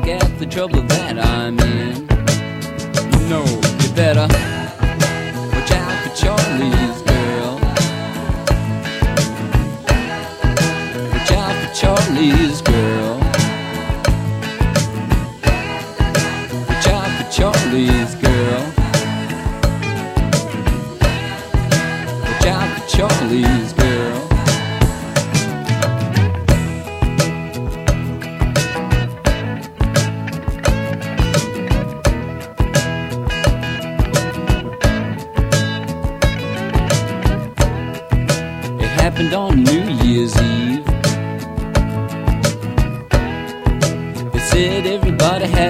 look at the trouble that I'm in. You know you better.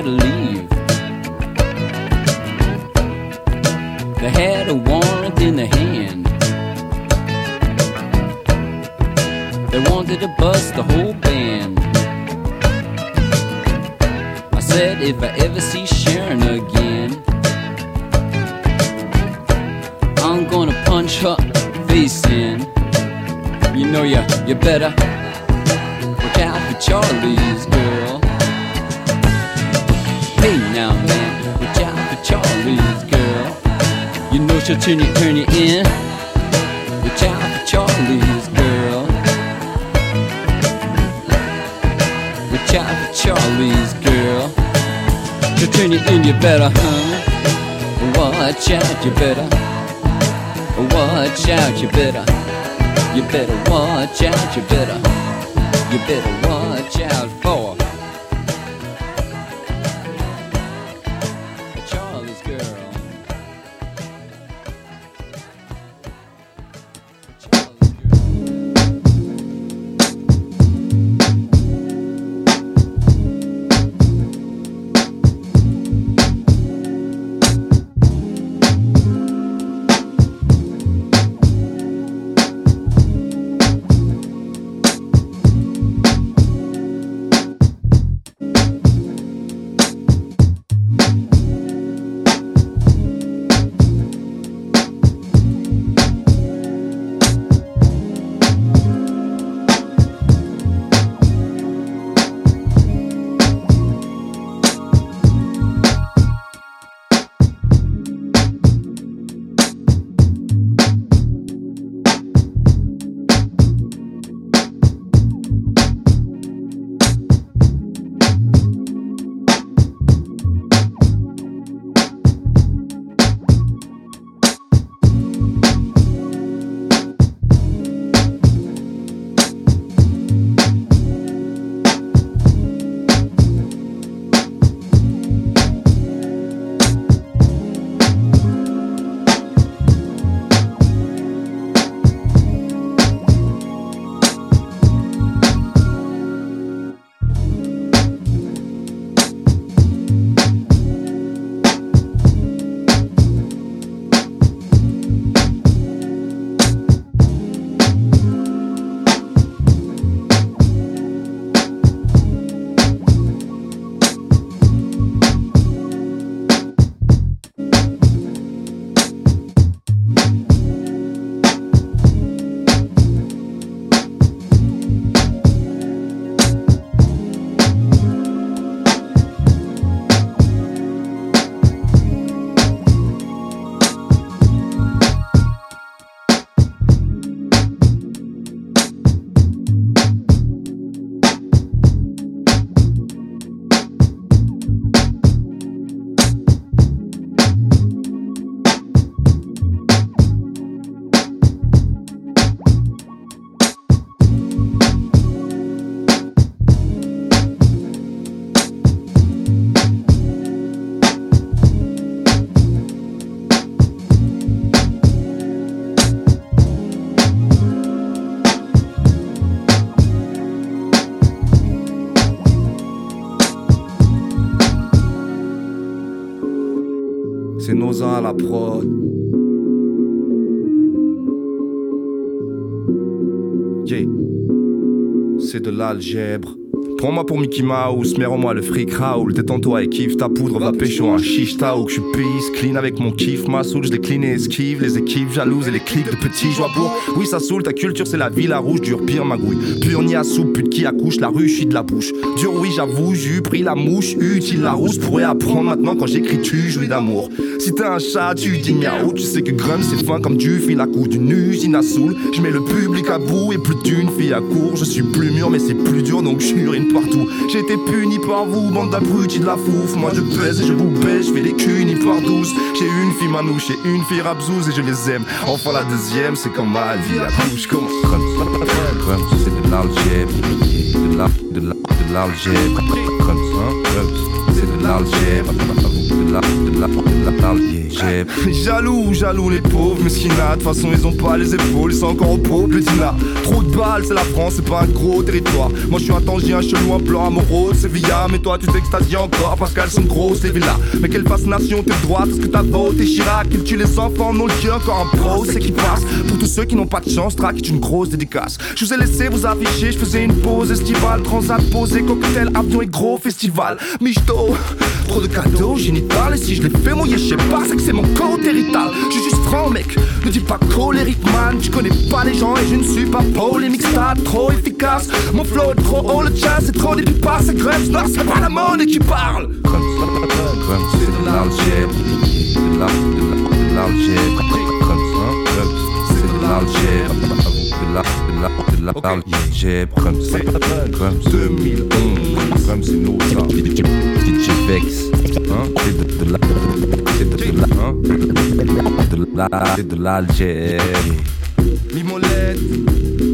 had to leave. They had a warrant in their hand. They wanted to bust the whole band. I said, if I ever see Sharon again, I'm gonna punch her face in. You know, you, you better look out for Charlie's girl. she'll turn you, turn you in. Watch out for Charlie's girl. Watch out for Charlie's girl. She'll turn you in, you better, huh? Watch out, you better. Watch out, you better. You better watch out, you better. You better watch. Yeah. C'est de l'algèbre. Prends-moi pour Mickey Mouse, mets en moi le fric Raoul. Détends-toi et kiffe ta poudre, va pêcher un chiche ou que je pisse. Clean avec mon kiff, ma soul, je décline et esquive. Les équipes jalouses et les clips de petits joie pour. Oui, ça saoule, ta culture c'est la vie, la rouge, dur, pire magouille. Pur ni à soupe, pute qui accouche, la rue, de la bouche. Dur, oui, j'avoue, j'ai pris la mouche, utile la rousse? Pourrais apprendre maintenant quand j'écris, tu jouis d'amour. Si t'es un chat, tu dis miaou, tu sais que Grum c'est fin comme du fil à couche d'une usine à soul. Je mets le public à bout et plus d'une fille à court. Je suis plus mûr, mais c'est plus dur donc j'urine partout. J'ai été puni par vous, bande d'abrutis de la fouf. Moi je pèse et je vous baisse, je fais des cunis par douze. J'ai une fille manouche et une fille rabzouz et je les aime. Enfin la deuxième, c'est comme ma vie la couche. Comment Comme c'est de l'algèbre, de la, de la, de l'algèbre. C'est de l'algèbre. La, la. Jaloux, jaloux les pauvres, mais de toute façon ils ont pas les épaules, ils sont encore au pot, petit là. Trop de balles, c'est la France, c'est pas un gros territoire. Moi je suis un tangien, un chelou, un blanc amoureux, c'est via. Mais toi tu t'extasies encore parce qu'elles sont grosses les villas. Mais quelle fascination, t'es droite, est-ce que t'as voté Chirac Il tue les enfants, non le encore un pro, c'est qui passe. Pour tous ceux qui n'ont pas de chance, Track est une grosse dédicace. Je vous ai laissé vous afficher, je faisais une pause estivale, transat posé, cocktail, avion et gros festival. Michto, trop de cadeaux et si je l'ai fait mouiller, je sais pas, c'est que c'est mon côté rital. Je suis juste franc, mec, ne dis pas colérique, man. Tu connais pas les gens et je ne suis pas polémique, stade trop efficace. Mon flow est trop haut, le jazz c'est trop début pas, c'est grève, non, c'est pas la monnaie qui parle. C'est de l'algèbre, de l'algèbre, ça, c'est de l'algèbre, de la, de la, la, l'algèbre, comme c'est, comme 2011, comme c'est nous, ça, DJ Vex, hein, c'est de, de la, c'est de, de la, hein, de la, c'est de l'algèbre. Mimolette.